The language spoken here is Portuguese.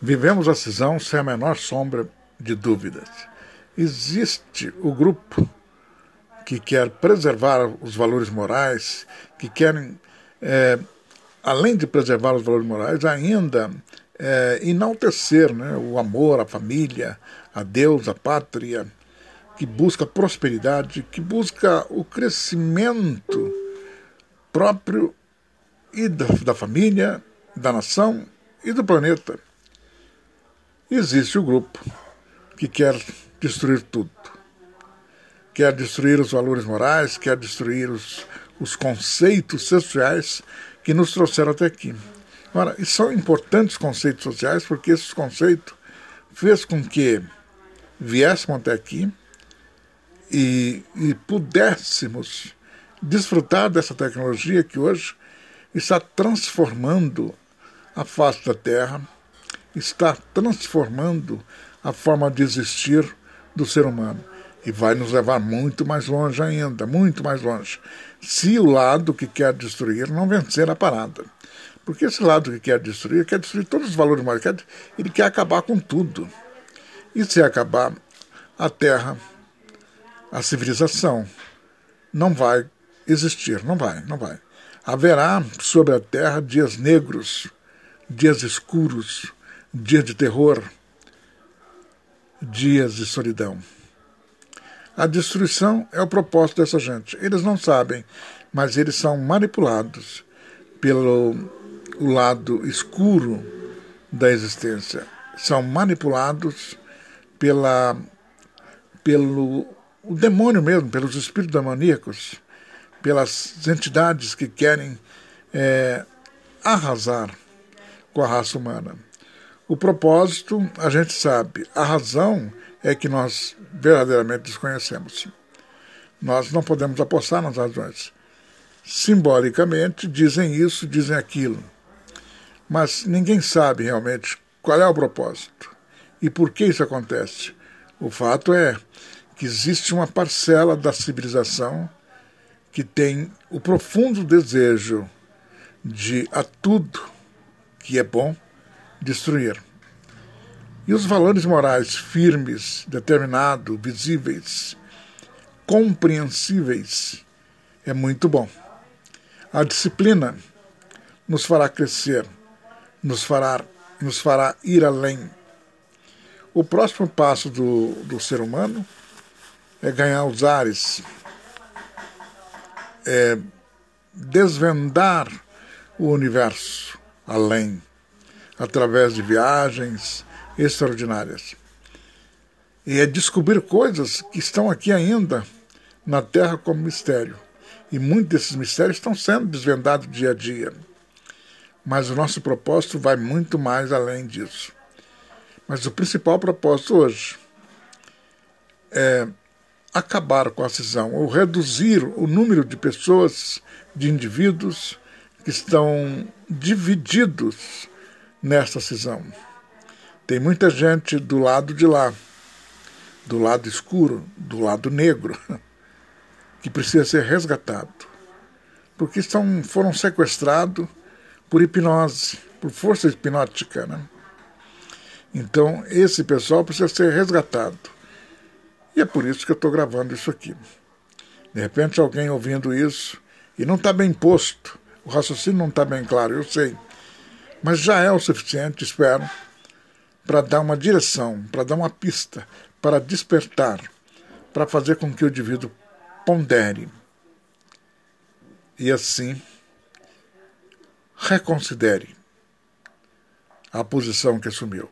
Vivemos a cisão sem a menor sombra de dúvidas. Existe o grupo que quer preservar os valores morais, que querem, é, além de preservar os valores morais, ainda é, enaltecer né, o amor, a família, a Deus, a pátria, que busca prosperidade, que busca o crescimento próprio e da, da família, da nação e do planeta. Existe o grupo que quer destruir tudo. Quer destruir os valores morais, quer destruir os, os conceitos sociais que nos trouxeram até aqui. Ora, são importantes conceitos sociais porque esses conceitos fez com que viéssemos até aqui e, e pudéssemos desfrutar dessa tecnologia que hoje está transformando a face da Terra, está transformando a forma de existir do ser humano e vai nos levar muito mais longe ainda, muito mais longe, se o lado que quer destruir não vencer a parada. Porque esse lado que quer destruir, quer destruir todos os valores morais, ele quer acabar com tudo. E se acabar, a Terra, a civilização, não vai existir, não vai, não vai. Haverá sobre a Terra dias negros, dias escuros, dias de terror, dias de solidão. A destruição é o propósito dessa gente. Eles não sabem, mas eles são manipulados pelo o lado escuro da existência. São manipulados pela, pelo o demônio mesmo, pelos espíritos demoníacos, pelas entidades que querem é, arrasar com a raça humana. O propósito, a gente sabe, a razão é que nós verdadeiramente desconhecemos. Nós não podemos apostar nas razões. Simbolicamente dizem isso, dizem aquilo. Mas ninguém sabe realmente qual é o propósito e por que isso acontece. O fato é que existe uma parcela da civilização que tem o profundo desejo de a tudo que é bom destruir. E os valores morais firmes, determinados, visíveis, compreensíveis, é muito bom. A disciplina nos fará crescer, nos fará, nos fará ir além. O próximo passo do, do ser humano é ganhar os ares, é desvendar o universo além, através de viagens extraordinárias. E é descobrir coisas que estão aqui ainda na Terra como mistério. E muitos desses mistérios estão sendo desvendados dia a dia. Mas o nosso propósito vai muito mais além disso. Mas o principal propósito hoje é acabar com a cisão, ou reduzir o número de pessoas, de indivíduos que estão divididos nessa cisão. Tem muita gente do lado de lá, do lado escuro, do lado negro, que precisa ser resgatado, porque estão, foram sequestrados por hipnose, por força hipnótica. Né? Então, esse pessoal precisa ser resgatado. E é por isso que eu estou gravando isso aqui. De repente, alguém ouvindo isso, e não está bem posto, o raciocínio não está bem claro, eu sei. Mas já é o suficiente, espero, para dar uma direção, para dar uma pista, para despertar, para fazer com que o indivíduo pondere. E assim reconsidere a posição que assumiu.